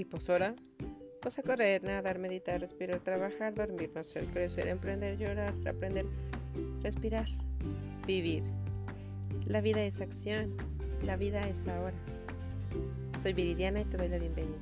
Y Posora. Pues a correr, nadar, meditar, respirar, trabajar, dormir, nacer, crecer, emprender, llorar, aprender, respirar, vivir. La vida es acción, la vida es ahora. Soy Viridiana y te doy la bienvenida.